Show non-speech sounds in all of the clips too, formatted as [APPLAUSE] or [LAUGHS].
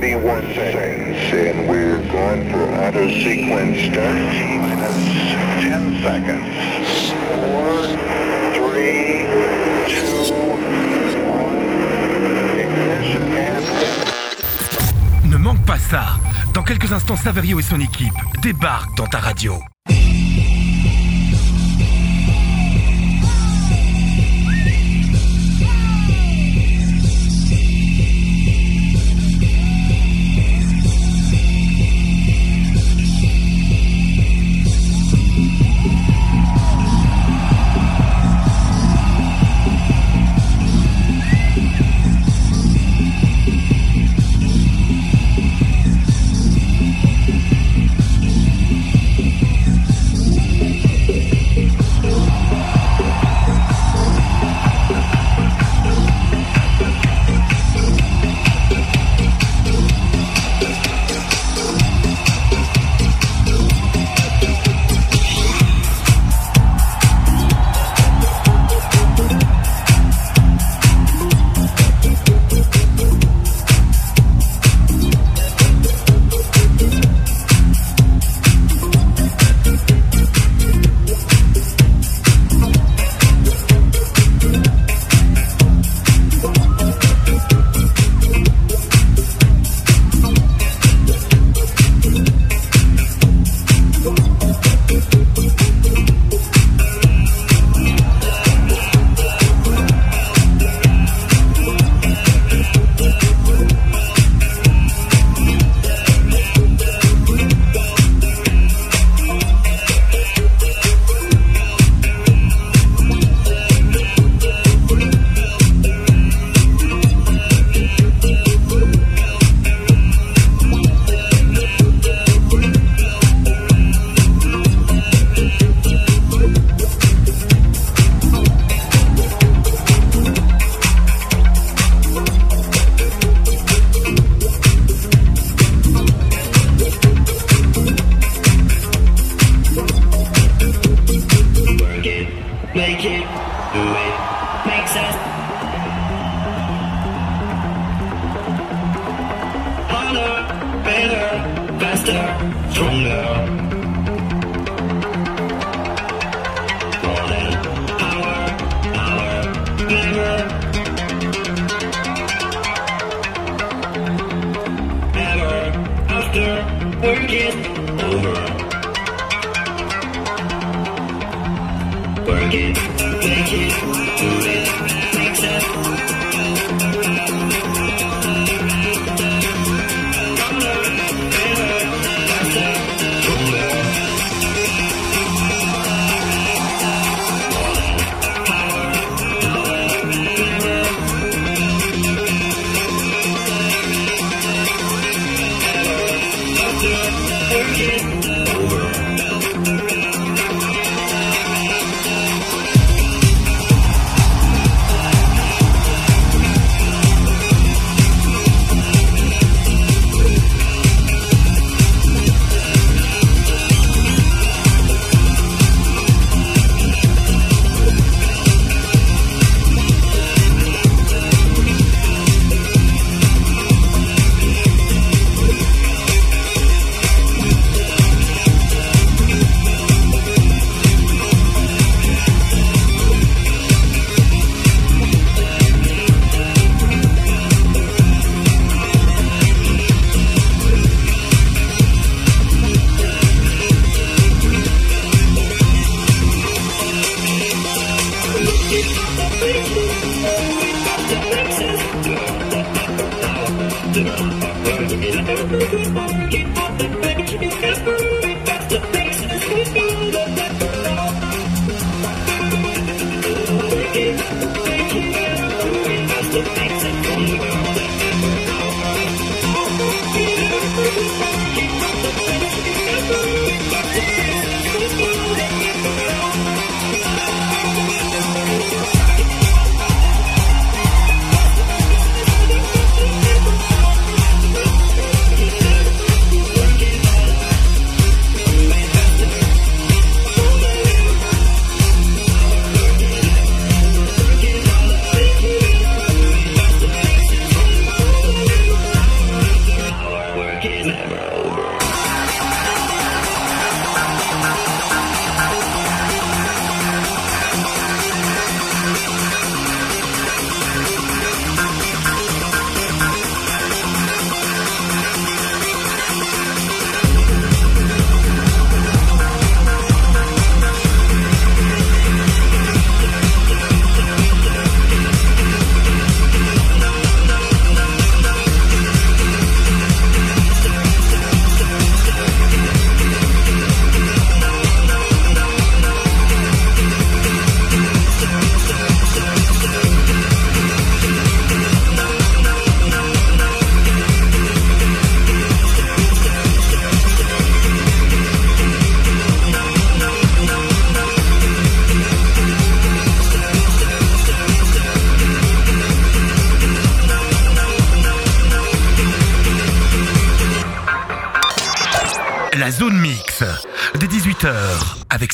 31 seconds, and we're going for sequence start. Minus 10 seconds. 4, 3, 2, 1. Ignition and... Ne manque pas ça. Dans quelques instants, Saverio et son équipe débarquent dans ta radio.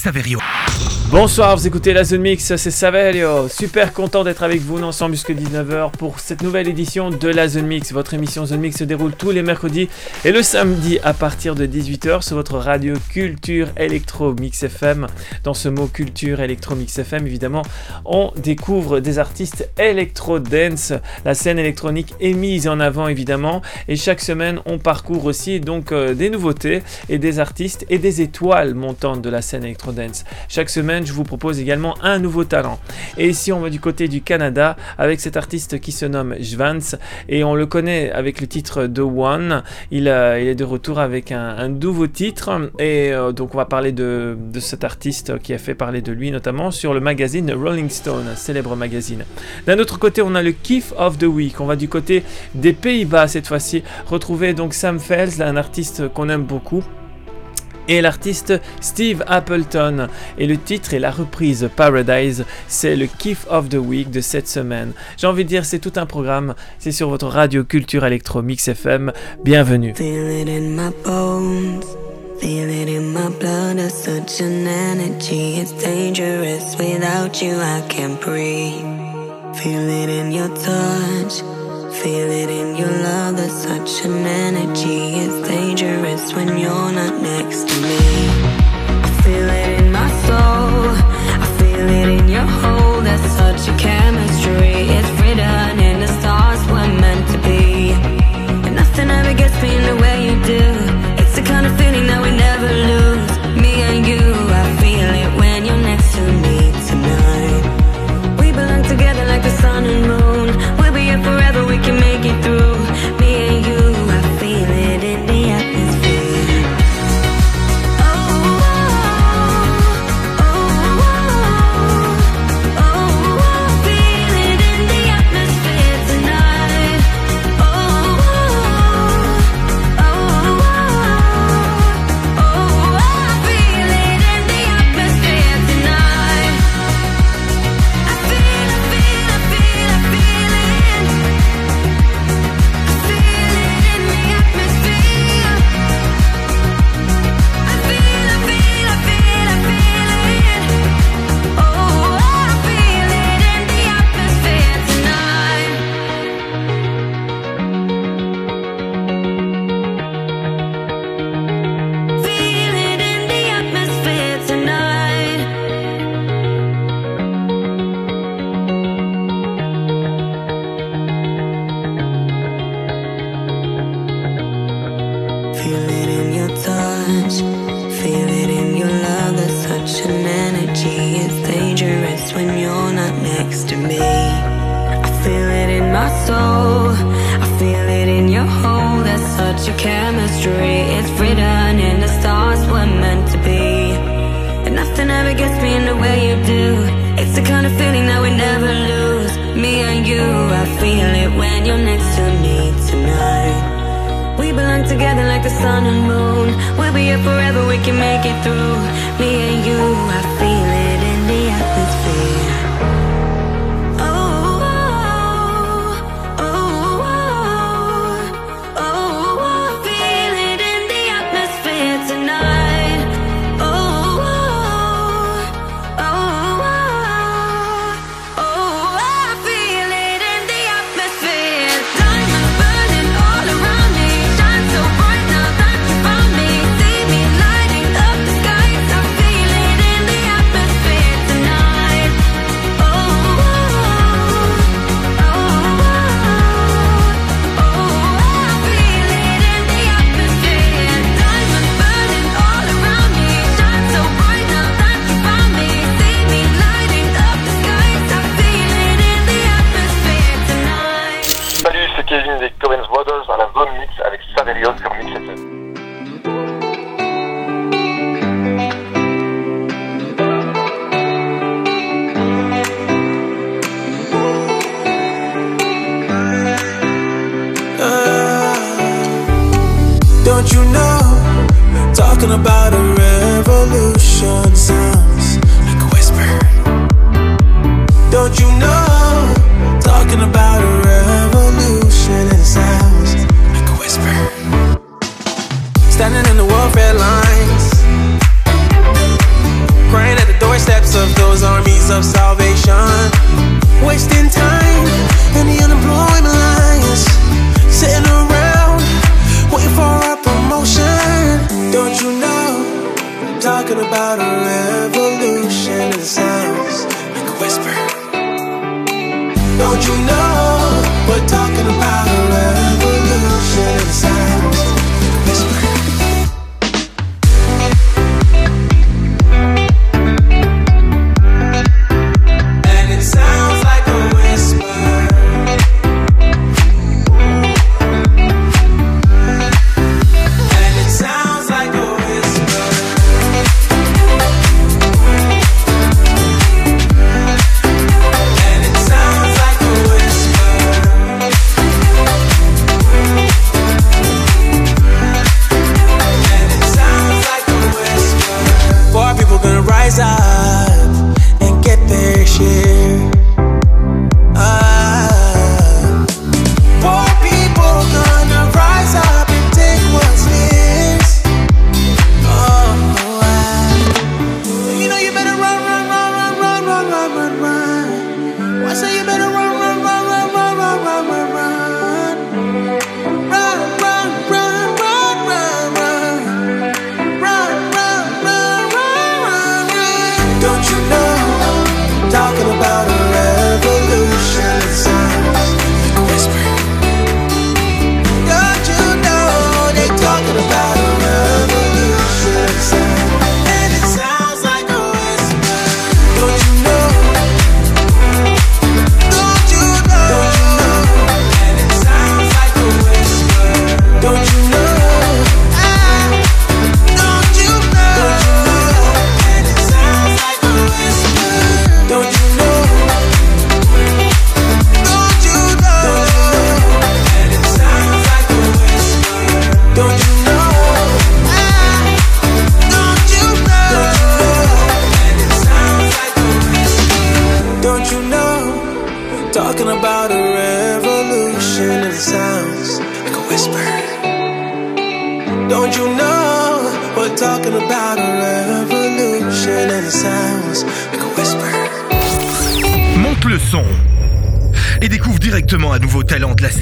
Saverio. Bonsoir, vous écoutez la Zone Mix, c'est Saverio. Super content d'être avec vous ensemble jusqu'à 19h pour cette nouvelle édition de la Zone Mix. Votre émission Zone Mix se déroule tous les mercredis et le samedi à partir de 18h sur votre radio Culture Electro Mix FM. Dans ce mot Culture Electro Mix FM, évidemment, on découvre des artistes électro dance. La scène électronique est mise en avant évidemment et chaque semaine on parcourt aussi donc euh, des nouveautés et des artistes et des étoiles montantes de la scène électro dance. Chaque semaine, je vous propose également un nouveau talent. Et ici, on va du côté du Canada avec cet artiste qui se nomme Jvans et on le connaît avec le titre The One. Il, euh, il est de retour avec un, nouveau titre et euh, donc on va parler de, de, cet artiste qui a fait parler de lui notamment sur le magazine Rolling Stone, célèbre magazine. D'un autre côté, on a le Kiff of the Week. On va du côté des Pays-Bas cette fois-ci retrouver donc Sam Fels, un artiste qu'on aime beaucoup et l'artiste Steve Appleton. Et le titre et la reprise Paradise, c'est le kiff of the week de cette semaine. J'ai envie de dire, c'est tout un programme. C'est sur votre radio Culture Electro Mix FM. Bienvenue. Feel it in my bones. Feel it in my blood, it's such an energy. It's dangerous. Without you, I can't breathe. Feel it in your touch. Feel it in your love, there's such an energy. It's dangerous when you're not next to me. I feel it in my soul, feel it when you're next to me tonight. We belong together like the sun and moon. We'll be here forever, we can make it through. Me and you, I feel it Talking about a revolution it sounds like a whisper. Don't you know?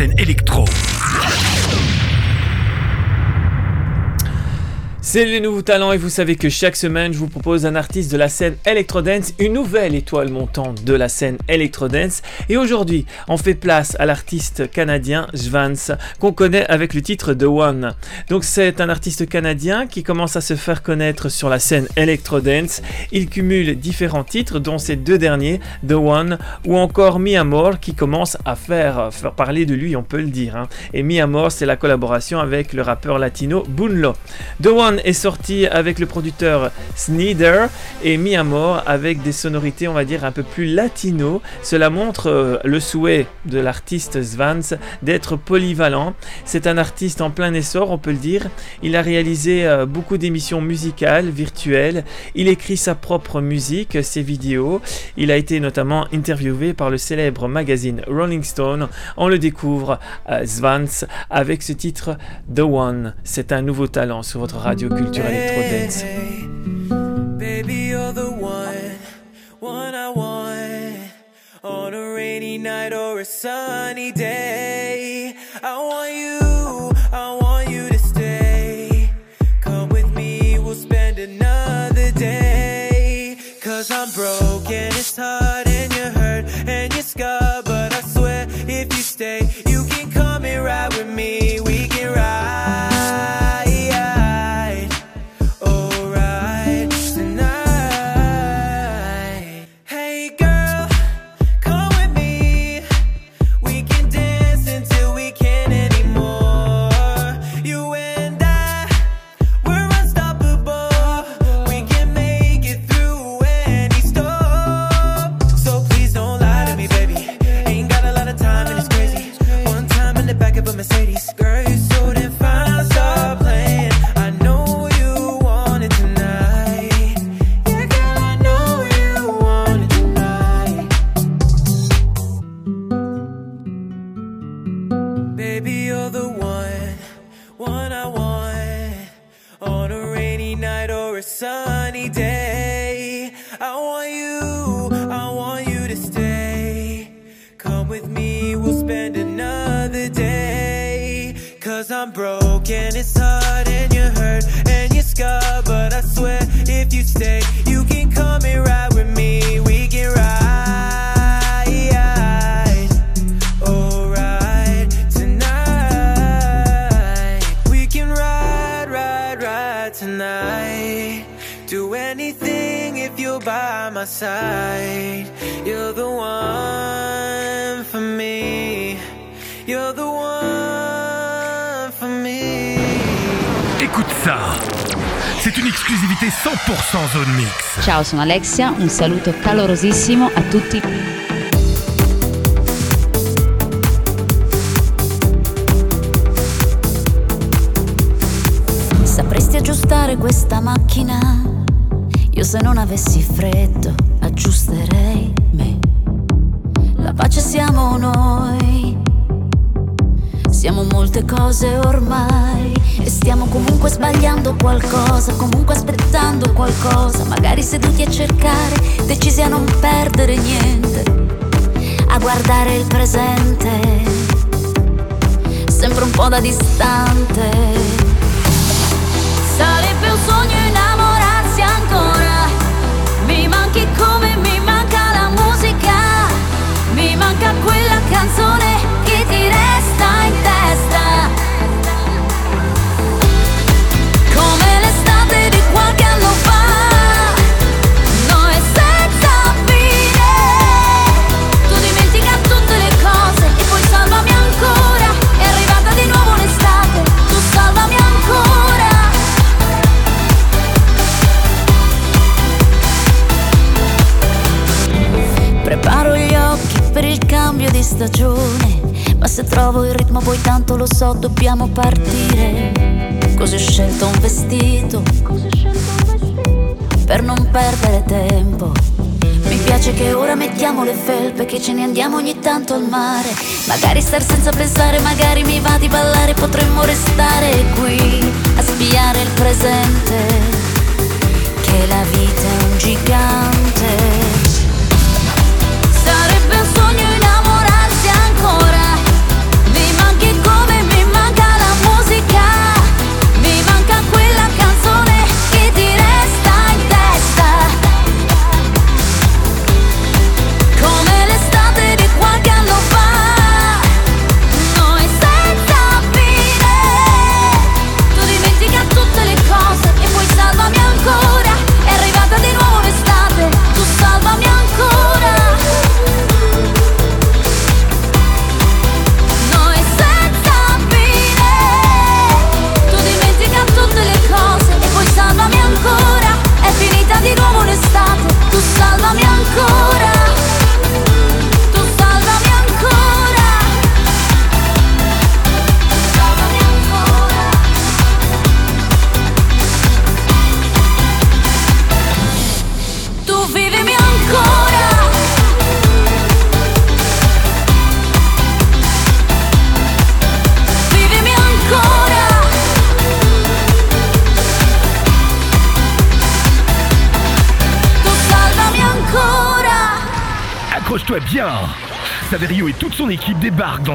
Scène électro. C'est les nouveaux talents et vous savez que chaque semaine je vous propose un artiste de la scène Electrodance, une nouvelle étoile montante de la scène Electrodance. Et aujourd'hui, on fait place à l'artiste canadien Svans, qu'on connaît avec le titre The One. Donc c'est un artiste canadien qui commence à se faire connaître sur la scène Electrodance. Il cumule différents titres, dont ces deux derniers, The One ou encore Mi Amor, qui commence à faire, faire parler de lui, on peut le dire. hein. Et Mi Amor, c'est la collaboration avec le rappeur latino Bunlo. The One est sorti avec le producteur Sneeder et Mi Amor avec des sonorités, on va dire, un peu plus latino. Cela montre euh, le souhait de l'artiste Svans d'être polyvalent. C'est un artiste en plein essor, on peut le dire. Il a réalisé euh, beaucoup d'émissions musicales, virtuelles. Il écrit sa propre musique, ses vidéos. Il a été notamment interviewé par le célèbre magazine Rolling Stone. On le découvre, euh, Svans, avec ce titre The One. C'est un nouveau talent sur votre radio culture électro dance. Baby, you're the one, one I want. On a rainy night or a sunny day. I want you, I want you to stay. Come with me, we'll spend another. Sono Alexia, un saluto calorosissimo a tutti. Sapresti aggiustare questa macchina? Io se non avessi freddo aggiusterei me. La pace siamo noi. Siamo molte cose ormai. E stiamo comunque sbagliando qualcosa, comunque aspettando qualcosa, magari seduti a cercare, decisi a non perdere niente, a guardare il presente, sempre un po' da distante. Sarebbe un sogno stagione. Ma se trovo il ritmo poi tanto lo so, dobbiamo partire. Così ho scelto un vestito. Per non perdere tempo. Mi piace che ora mettiamo le felpe, che ce ne andiamo ogni tanto al mare. Magari star senza pensare, magari mi va di ballare, potremmo restare qui a spiare il presente. Che la vita è un gigante.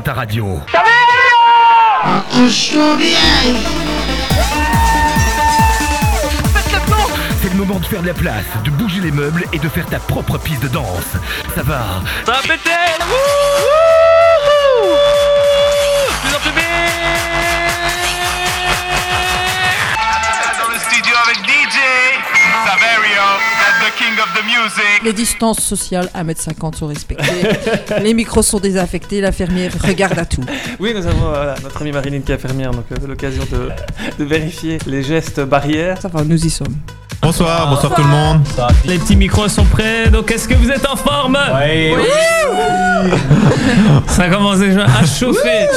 Ta radio. C'est le moment de faire de la place, de bouger les meubles et de faire ta propre piste de danse. Ça va Ça va péter. Wouhou. Dans le studio avec DJ Les distances sociales, 1m50 sont respectées. [LAUGHS] les micros sont désaffectés. L'infirmière regarde à tout. Oui, nous avons voilà, notre amie Marilyn qui est infirmière, donc euh, l'occasion de, de vérifier les gestes barrières. Ça va, nous y sommes. Bonsoir, bonsoir tout le monde. Les petits micros sont prêts, donc est-ce que vous êtes en forme Oui. Ça commence déjà à chauffer.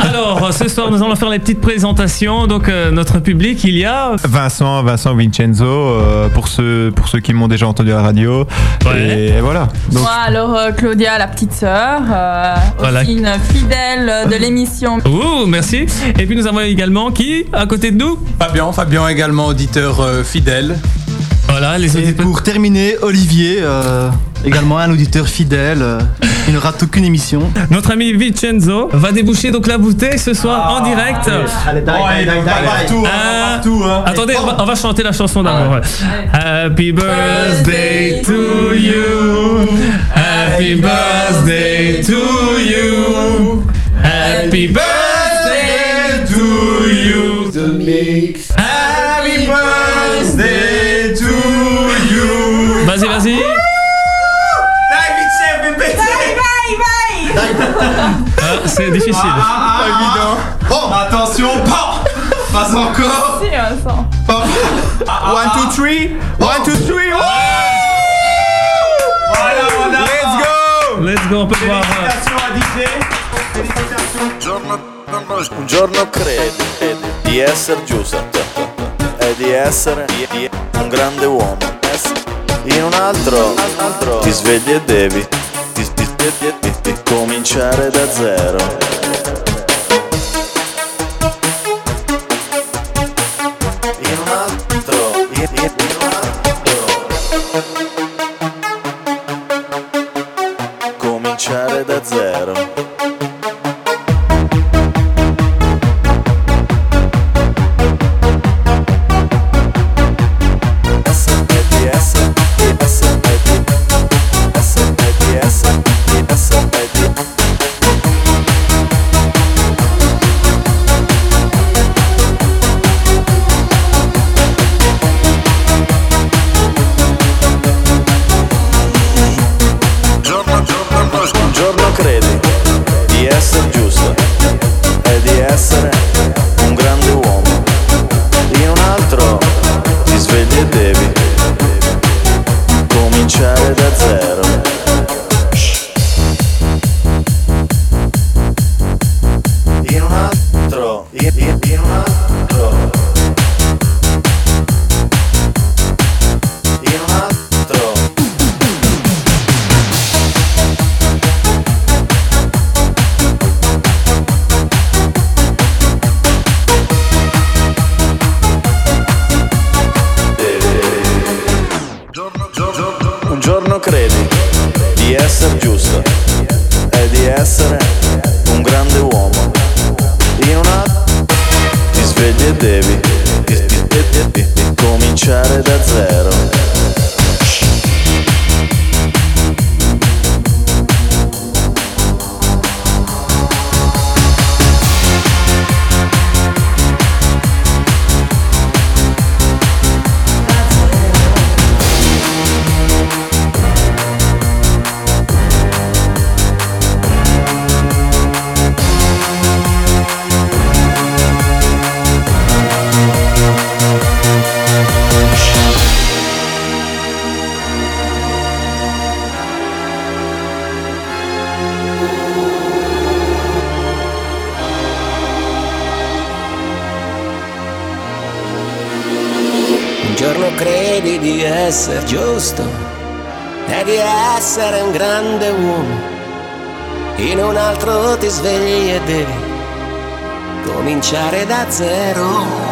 Alors, ce soir, nous allons faire les petites présentations. Donc, euh, notre public, il y a. Vincent, Vincent Vincenzo, euh, pour, ceux, pour ceux qui m'ont déjà entendu à la radio. Ouais. Et voilà. Donc, Moi, alors euh, Claudia, la petite sœur, euh, Voilà. aussi une fidèle de l'émission. Ouh, merci. Et puis, nous avons également qui à côté de nous? Fabien, Fabien également auditeur euh, fidèle. Voilà, les Et pour terminer, Olivier, euh, également un auditeur fidèle. euh, il ne rate aucune émission. Notre ami Vincenzo va déboucher donc la bouteille ce soir en direct. Allez, partout, Euh, partout, hein. Attendez, on va, on va chanter la chanson d'abord. ouais. Happy birthday to you. Happy birthday to you. Happy birthday to you. Happy c'est difficile. Ah, évident. Bon, attention, bon, passe encore. Si, Vincent. One, two, three. One, two, three. Voilà, on a. Let's go. Let's go, on peut voir. Félicitations à DJ. Un giorno credi di essere giusto e di essere un grande uomo. In un altro, ti svegli e devi ti, ti- ti- ti- ti- cominciare da zero. Credi di essere giusto e di essere un grande uomo. In un altro ti svegli e devi cominciare da zero.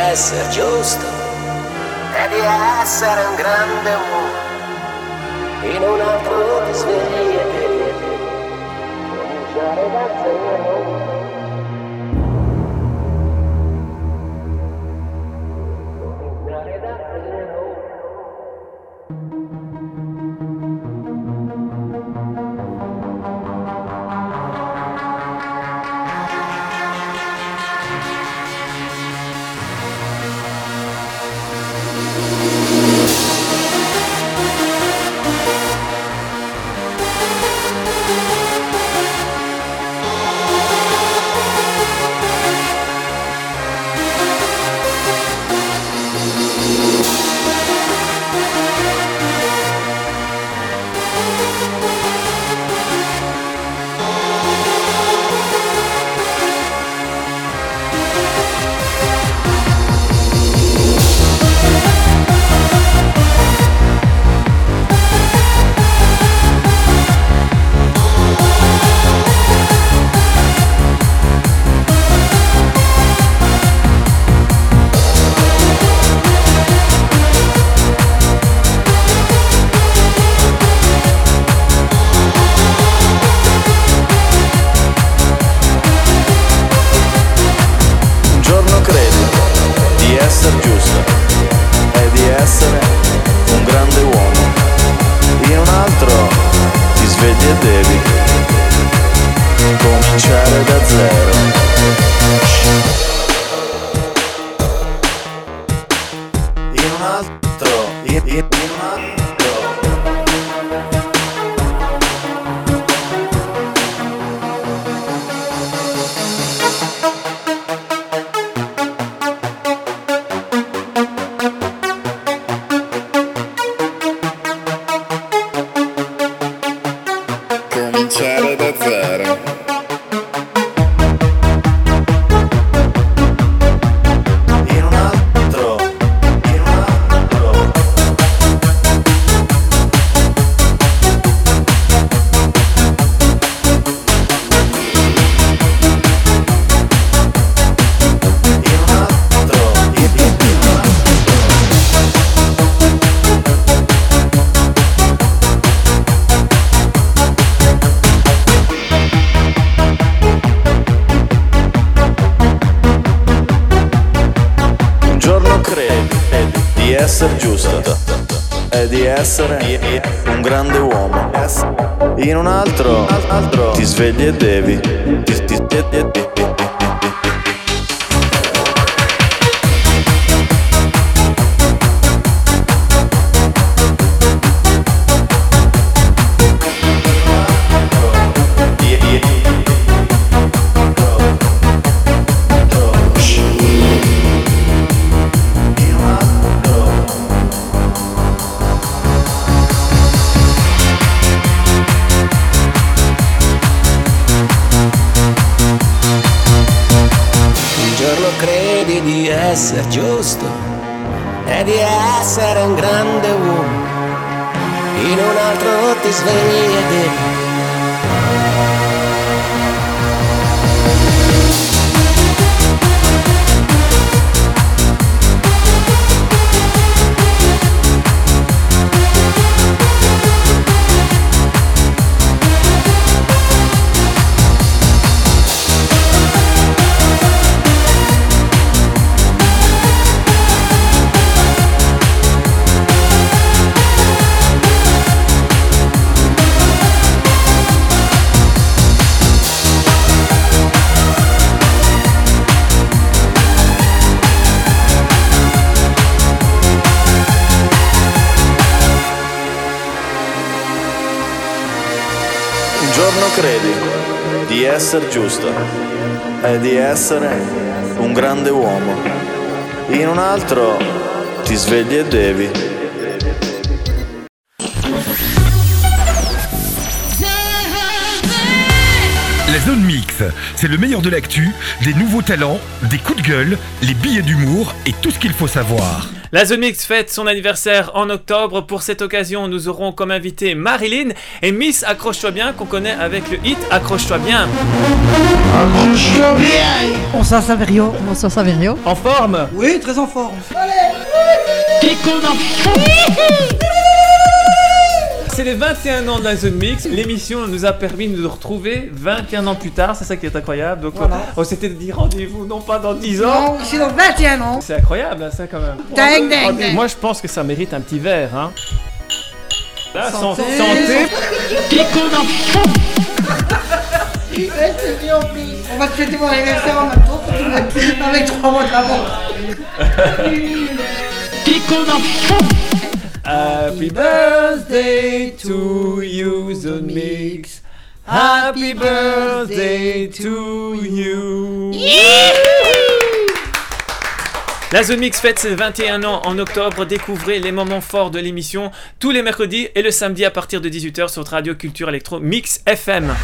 Essere giusto e di essere un grande uomo. In un altro ti altro ti un grande uomo. In un altro ti svegli e devi. La zone mix, c'est le meilleur de l'actu, des nouveaux talents, des coups de gueule, les billets d'humour et tout ce qu'il faut savoir. La Zone Mix fête son anniversaire en octobre. Pour cette occasion, nous aurons comme invité Marilyn et Miss Accroche-toi bien qu'on connaît avec le hit Accroche-toi bien. Accroche-toi bien Bonsoir Saverio. Bonsoir Saverio. En forme? Oui, très en forme. C'est les 21 ans de la Zone Mix. L'émission nous a permis de nous retrouver 21 ans plus tard. C'est ça qui est incroyable. Donc, Voilà. on s'était dit rendez-vous non pas dans 10 ans. Non, c'est dans 21 ans. C'est incroyable, hein, ça quand même. Ding, ding, Rendez- ding. Moi, je pense que ça mérite un petit verre. Hein. Là, Santé. santé. On va te fêter mon anniversaire en même temps. Avec trois mois d'avance. [LAUGHS] Happy birthday to you, Zone Mix. Happy birthday to you. La Zone Mix fête ses 21 ans en octobre. Découvrez les moments forts de l'émission tous les mercredis et le samedi à partir de 18h sur votre radio culture électro Mix FM.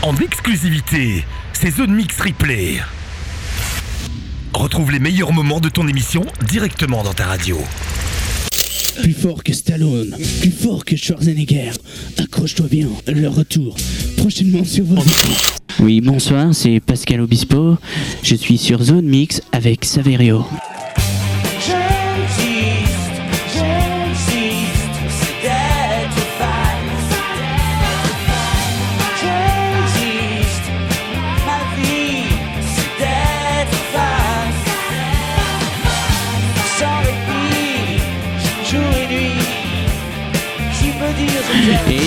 En exclusivité, c'est Zone Mix Replay. Retrouve les meilleurs moments de ton émission directement dans ta radio. Plus fort que Stallone, plus fort que Schwarzenegger. Accroche-toi bien, le retour. Prochainement sur vos écrans. Oui, bonsoir, c'est Pascal Obispo. Je suis sur Zone Mix avec Saverio.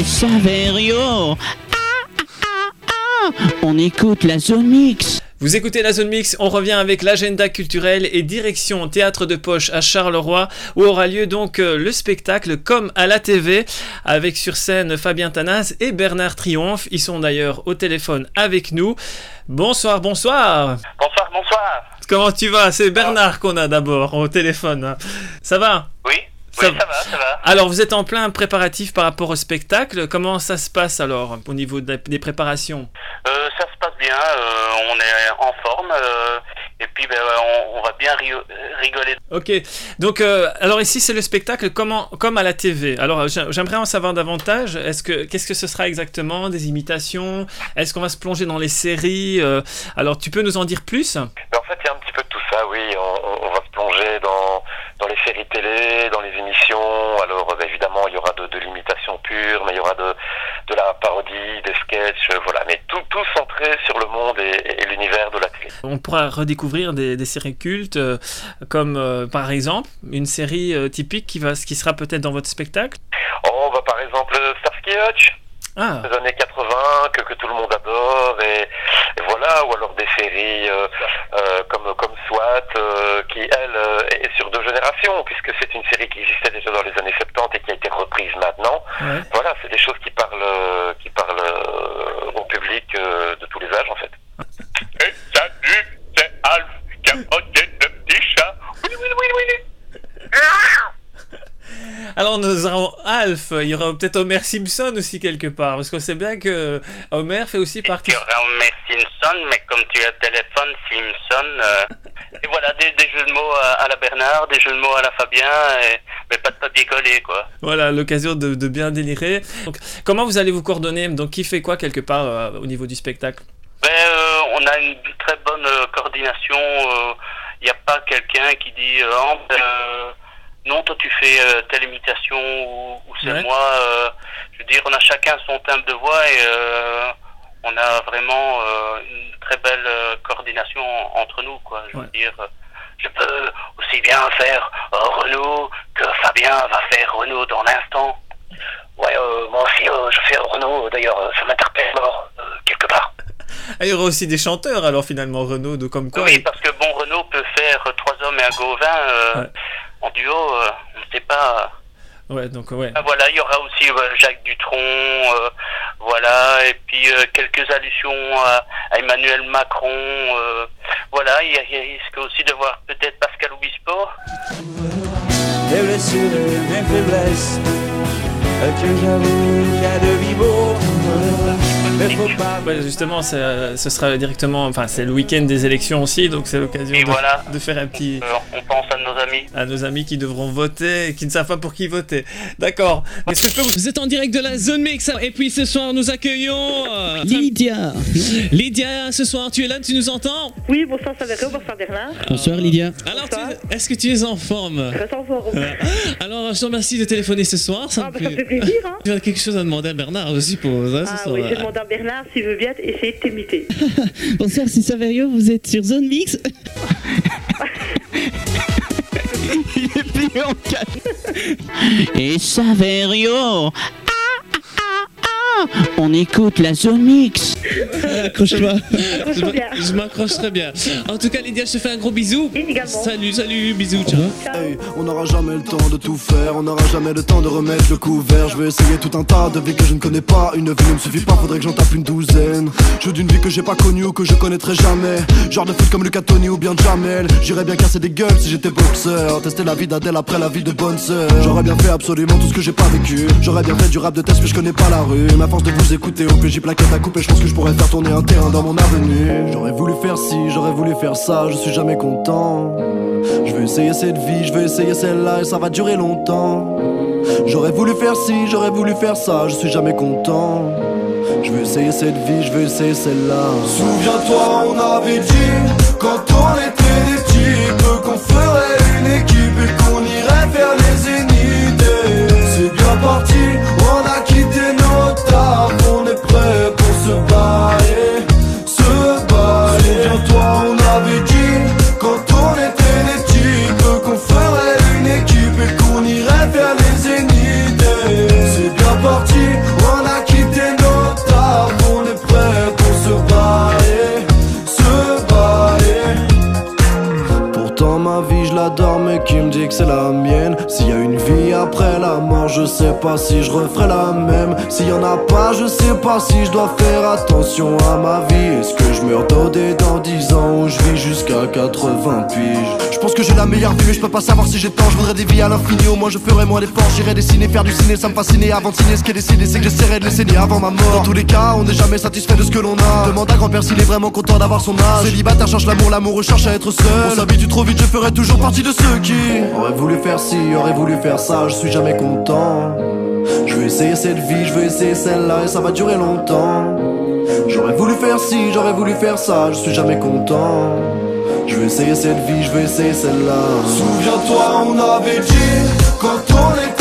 Saverio Ah, ah, ah, ah. On écoute la zone mix Vous écoutez la zone mix, on revient avec l'agenda culturel et direction théâtre de poche à Charleroi où aura lieu donc euh, le spectacle comme à la TV avec sur scène Fabien Tanas et Bernard Triomphe. Ils sont d'ailleurs au téléphone avec nous. Bonsoir, bonsoir. Bonsoir, bonsoir. Comment tu vas? C'est Bernard qu'on a d'abord au téléphone. Ça va? Oui, Ça oui, ça va, ça va. Alors vous êtes en plein préparatif par rapport au spectacle. Comment ça se passe alors au niveau de des préparations? Euh, ça se passe bien, euh, on est en forme, euh, et puis ben, on, on va bien rigoler. Ok, donc alors ici c'est le spectacle comment, comme à la TV. Alors j'ai- j'aimerais en savoir davantage. Est-ce que qu'est-ce que ce sera exactement? Des imitations? Est-ce qu'on va se plonger dans les séries Alors tu peux nous en dire plus? Mais en fait, il y a un petit peu de tout ça, oui. On, va se plonger dans les séries télé, dans les émissions. Alors, euh, évidemment, il y aura de, de l'imitation pure, mais il y aura de, de la parodie, des sketchs, euh, voilà. Mais tout, tout centré sur le monde et, et l'univers de la télé. On pourra redécouvrir des, des séries cultes, euh, comme euh, par exemple une série euh, typique qui va, qui sera peut-être dans votre spectacle. Oh, bah, par exemple, Starsky Hutch. Ah. Des années 80, que, que tout le monde adore, et, et voilà, ou alors des séries euh, euh, comme, comme SWAT, euh, qui, elle, euh, est sur deux générations, puisque c'est une série qui existait déjà dans les années 70 et qui a été reprise maintenant. Ouais. Voilà, c'est des choses qui parlent, qui parlent euh, au public euh, de tous les âges, en fait. Et salut, c'est Alf, capoté de petit chat. Oui, oui, oui, oui. [LAUGHS] Alors nous aurons Alf, il y aura peut-être Homer Simpson aussi quelque part, parce qu'on sait bien que Homer fait aussi partie. Il y aura Homer Simpson, mais comme tu as téléphone, Simpson. euh, et voilà, des, des jeux de mots à, à la Bernard, des jeux de mots à la Fabien, et, mais pas de papier collé, quoi. Voilà, l'occasion de, de bien délirer. Donc, comment vous allez vous coordonner? Donc qui fait quoi quelque part euh, au niveau du spectacle? Ben, euh, on a une très bonne euh, coordination. Il n'y a pas quelqu'un qui dit euh, Ah, ben, euh, non, toi tu fais euh, telle imitation ou, ou c'est Ouais. moi. euh, je veux dire, on a chacun son timbre de voix et euh, on a vraiment une très belle coordination en- entre nous. Quoi. Je veux dire, je peux aussi bien faire Renaud que Fabien va faire Renaud dans l'instant. Ouais, moi aussi je fais Renaud. D'ailleurs, ça m'interpelle mort quelque part. Ah, il y aura aussi des chanteurs alors finalement Renaud, de comme quoi. Oui, il- parce que bon, Renault peut faire trois hommes et un Gauvin euh, en duo, euh, on ne sait pas. Ouais, donc ouais. Ah, voilà, il y aura aussi euh, Jacques Dutronc, euh, voilà, et puis euh, quelques allusions à, à Emmanuel Macron, euh, voilà, il risque aussi de voir peut-être Pascal Obispo. Des blessures faiblesses que j'avoue Pas. Ouais, justement, c'est, euh, ce sera directement, enfin c'est le week-end des élections aussi, donc c'est l'occasion de, voilà. de faire un petit on pense à nos amis. à nos amis qui devront voter et qui ne savent pas pour qui voter. D'accord. Est-ce que je peux vous... Vous êtes en direct de la zone mix et puis ce soir nous accueillons euh, Lydia Lydia, ce soir tu es là, tu nous entends Oui, bonsoir Saverio, bonsoir Bernard. Bonsoir Lydia. Alors, tu- est-ce que tu es en forme Très en forme. Euh, [LAUGHS] Alors, je te remercie de téléphoner ce soir. Ça, Ah, me bah, ça me fait plaisir, hein. Tu as quelque chose à demander à Bernard, je suppose. hein, ce Ah soir. oui, j'ai demandé à Bernard s'il veut bien essayer de t'imiter. [LAUGHS] Bonsoir, c'est Saverio, vous êtes sur Zone Mix [LAUGHS] Il est plié en quatre. Et Saverio. On écoute la zone mix Accroche-toi. Je m'a- Je m'accroche très bien. En tout cas, Lydia, je te fais un gros bisou. Salut, salut, bisous, ciao. Hey, on n'aura jamais le temps de tout faire, on n'aura jamais le temps de remettre le couvert. Je vais essayer tout un tas de vies que je ne connais pas. Une vie ne me suffit pas, faudrait que j'en tape une douzaine. Je veux d'une vie que j'ai pas connue ou que je connaîtrai jamais. Genre de foot comme Lucas Tony ou bien Jamel. J'irais bien casser des gueules si j'étais boxeur. Tester la vie d'Adèle après la vie de bonne sœur. J'aurais bien fait absolument tout ce que j'ai pas vécu. J'aurais bien fait du rap de test, mais je connais pas la rue. Ma force de vous écouter au PJ plaquette à couper, je pense que je pourrais faire tourner un terrain dans mon avenue. J'aurais voulu faire ci, j'aurais voulu faire ça, je suis jamais content. Je veux essayer cette vie, je veux essayer celle-là et ça va durer longtemps. J'aurais voulu faire ci, j'aurais voulu faire ça, je suis jamais content. Je veux essayer cette vie, je veux essayer celle-là. Souviens-toi, on avait dit, quand on était des selam yeah. Je sais pas si je referai la même. S'il y en a pas je sais pas si je dois faire attention à ma vie. Est-ce que je meurs dodé dans 10 ans ou je vis jusqu'à 80 piges Je pense que j'ai la meilleure vie mais je peux pas savoir si j'ai tort. Je voudrais des vies à l'infini au moins je ferai moins d'efforts. J'irai dessiner, faire du ciné, ça me fascinait. Avant de signer Ce qui est décidé c'est que j'essaierai de les avant ma mort. Dans tous les cas on n'est jamais satisfait de ce que l'on a. Demande à grand-père s'il est vraiment content d'avoir son âge. Célibataire cherche l'amour, l'amour cherche à être seul. On s'habitue trop vite, je ferai toujours partie de ceux qui Auraient voulu faire ci, auraient voulu faire ça, je suis jamais content Je veux essayer cette vie, je veux essayer celle-là et ça va durer longtemps. J'aurais voulu faire ci, j'aurais voulu faire ça, je suis jamais content. Je veux essayer cette vie, je veux essayer celle-là. Souviens-toi, on avait dit quand on était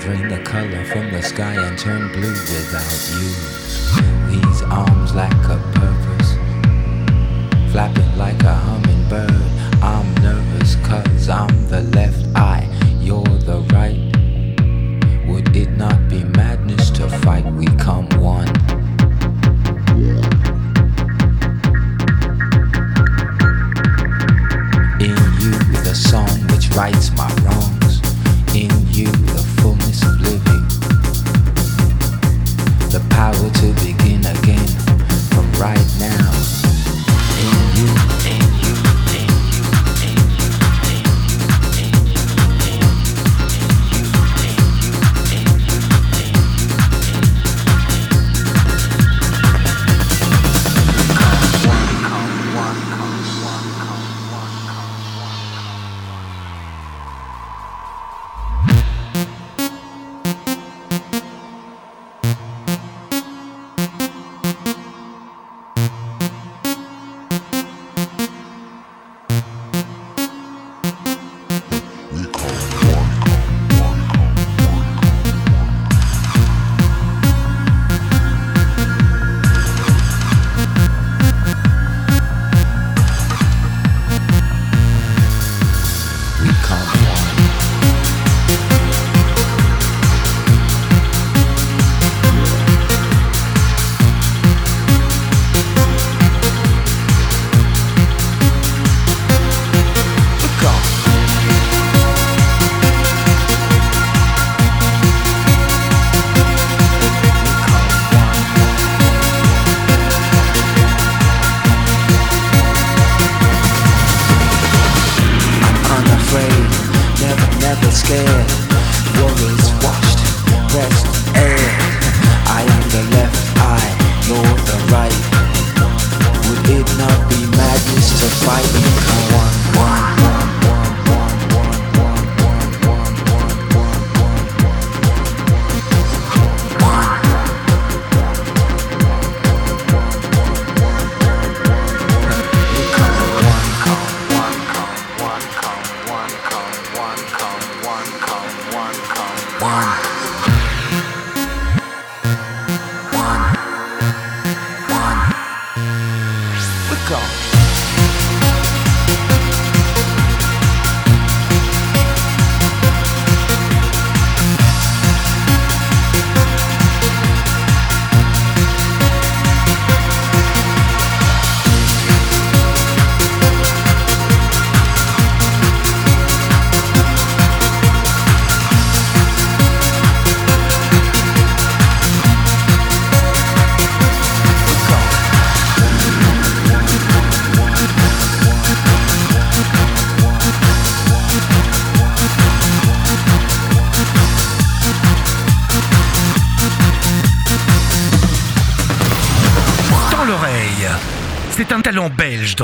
drain the color from the sky and turn blue without you. These arms lack a purpose, flapping like a hummingbird. I'm nervous cause I'm the left eye, you're the right. Would it not be madness to fight? We come one. In you, the song which rights my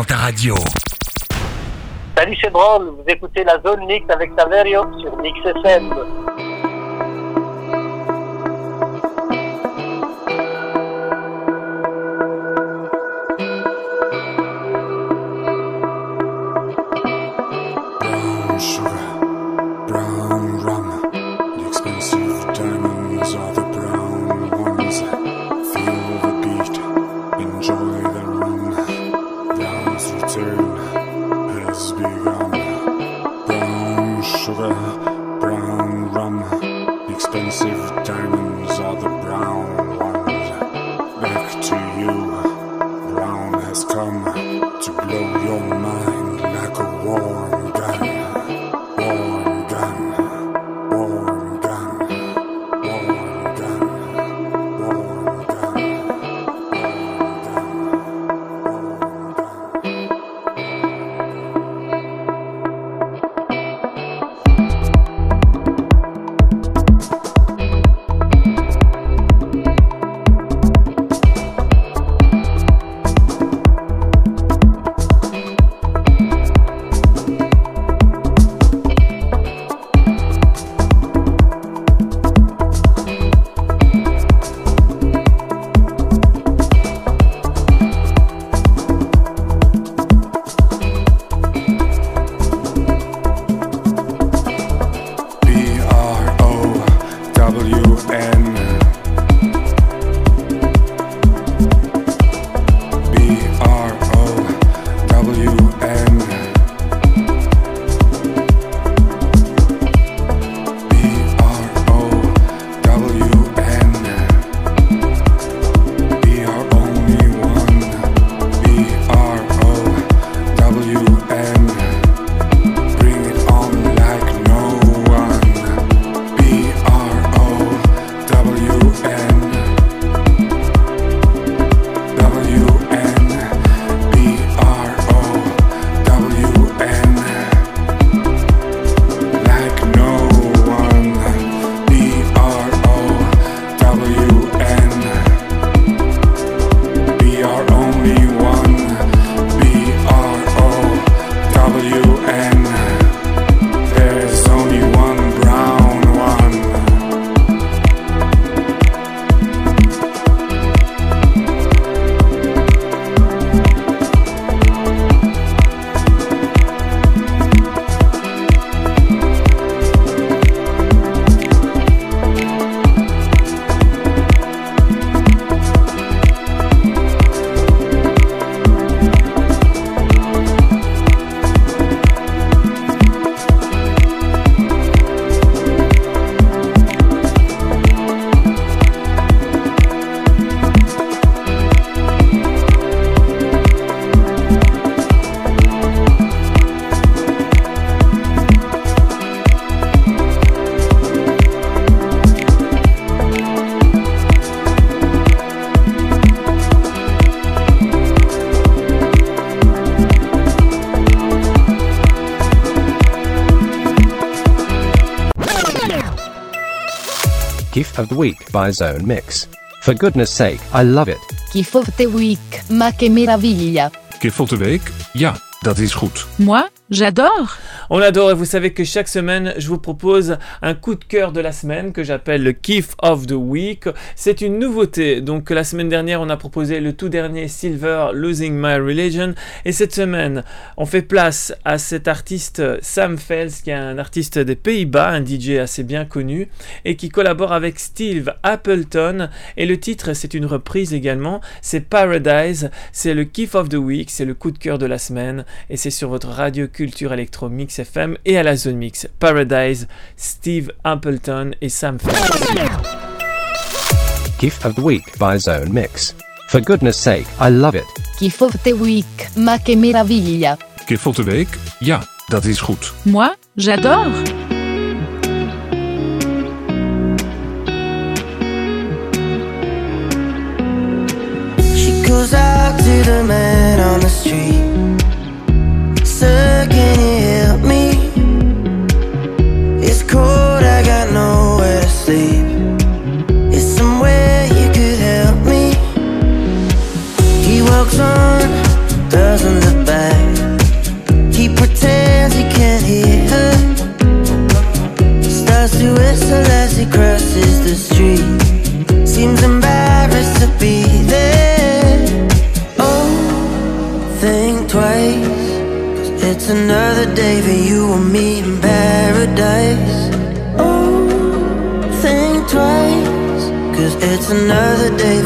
ta radio. Salut, c'est. Vous écoutez la zone mix avec Saverio sur Mix FM. Of the Week by Zone Mix. For goodness sake, I love it. Gift of the Week, ma che meraviglia. Gift of the Week? Ja, dat is goed. Moi, j'adore. On adore et vous savez que chaque semaine, je vous propose un coup de cœur de la semaine que j'appelle le Kiff of the Week. C'est une nouveauté. Donc la semaine dernière, on a proposé le tout dernier Silver Losing My Religion. Et cette semaine, on fait place à cet artiste Sam Fels, qui est un artiste des Pays-Bas, un DJ assez bien connu, et qui collabore avec Steve Appleton. Et le titre, c'est une reprise également. C'est Paradise. C'est le Kiff of the Week. C'est le coup de cœur de la semaine. Et c'est sur votre radio culture électro Mix FM et à la zone mix. Paradise, Steve Appleton et Sam. Gift of the Week by Zone Mix. For goodness sake, I love it. Gift of the Week, ma che meraviglia. Gift of the Week? Ja, dat is goed. Moi, j'adore. She goes out to the man on the street. Another day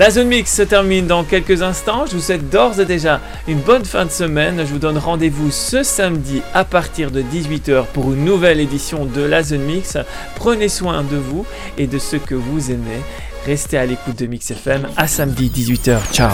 La zone mix se termine dans quelques instants. Je vous souhaite d'ores et déjà une bonne fin de semaine. Je vous donne rendez-vous ce samedi à partir de 18h pour une nouvelle édition de la zone mix. Prenez soin de vous et de ce que vous aimez. Restez à l'écoute de Mix FM à samedi 18h. Ciao.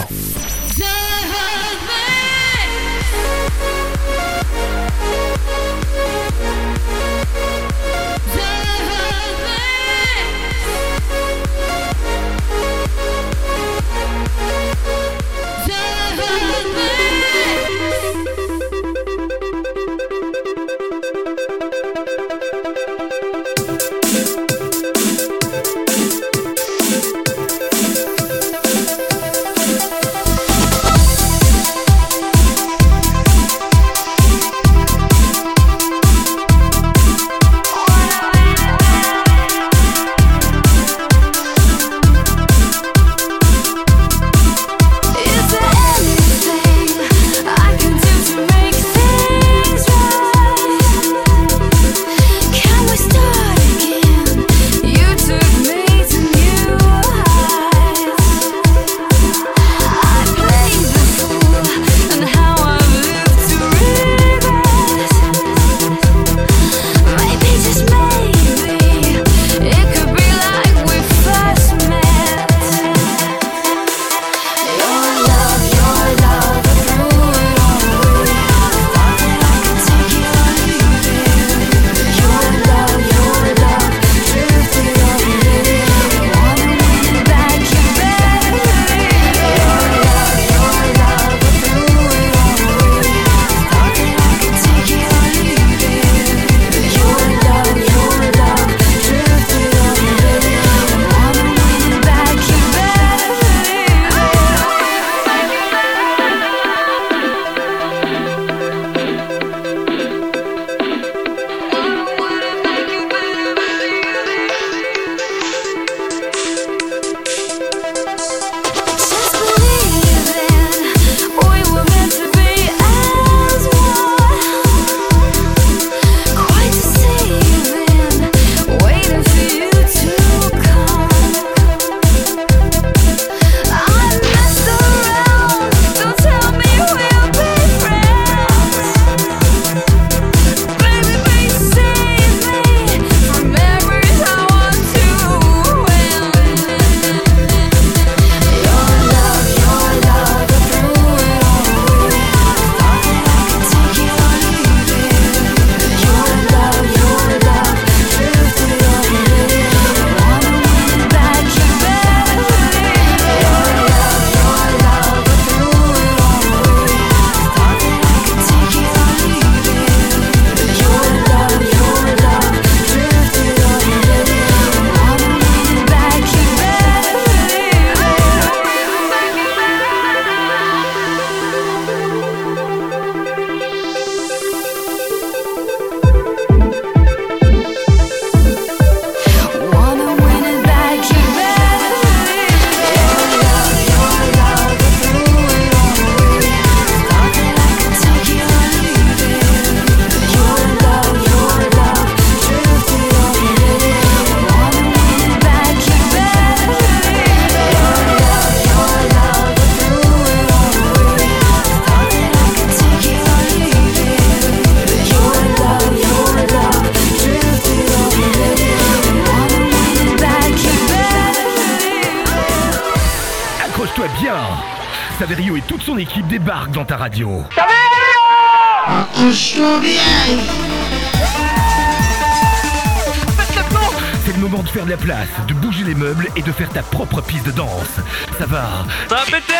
C'est le moment de faire de la place, de bouger les meubles et de faire ta propre piste de danse. Ça va va péter.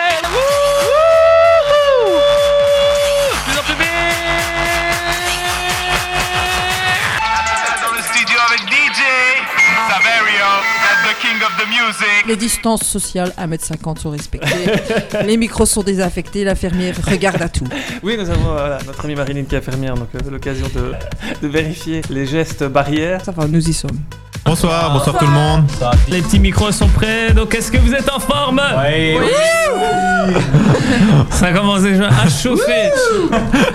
Les distances sociales, à 1m50 sont respectées. les micros sont désaffectés. L'infirmière regarde à tout. Oui, nous avons euh, notre amie Marilyn qui est infirmière, donc euh, l'occasion de, vérifier les gestes barrières. Ça va, nous y sommes. Bonsoir, bonsoir, tout le monde. Les petits micros sont prêts, donc est-ce que vous êtes en forme? Oui. [LAUGHS] Ça commence déjà à chauffer.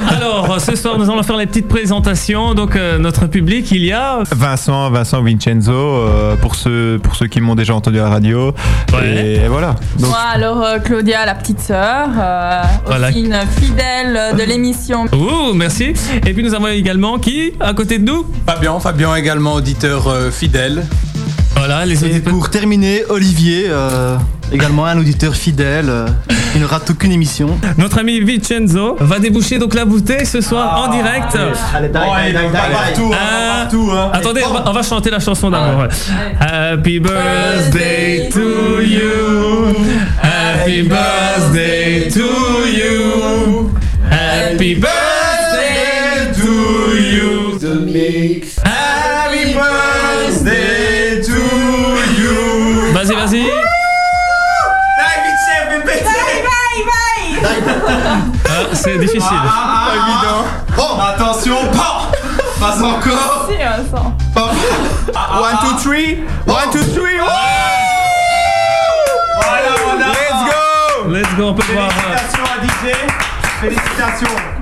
Alors, ce soir, nous allons faire les petites présentations. Donc, euh, notre public, il y a. Vincent, Vincent Vincenzo, euh, pour, ceux, pour ceux qui m'ont déjà entendu à la radio. Et voilà. Donc, Moi, alors euh, Claudia, la petite sœur, euh, Voilà. aussi une fidèle de l'émission. [LAUGHS] Ouh, merci. Et puis, nous avons également qui à côté de nous? Fabien, Fabien également auditeur euh, fidèle. Voilà, les Et pour terminer, Olivier, euh, également un auditeur fidèle, euh, qui ne rate aucune émission. Notre ami Vincenzo va déboucher donc la bouteille ce soir en direct. Allez, die. Euh, Attendez, on va, on va chanter la chanson d'abord. Happy birthday to you. Happy birthday to you. Happy birthday difficile. Ah, ah, évident. Oh, attention, pas, pas encore. Si, Vincent. One, two, three. One, two, three. Voilà, voilà. Let's go. Let's go, on peut voir. Félicitations à DJ. Félicitations.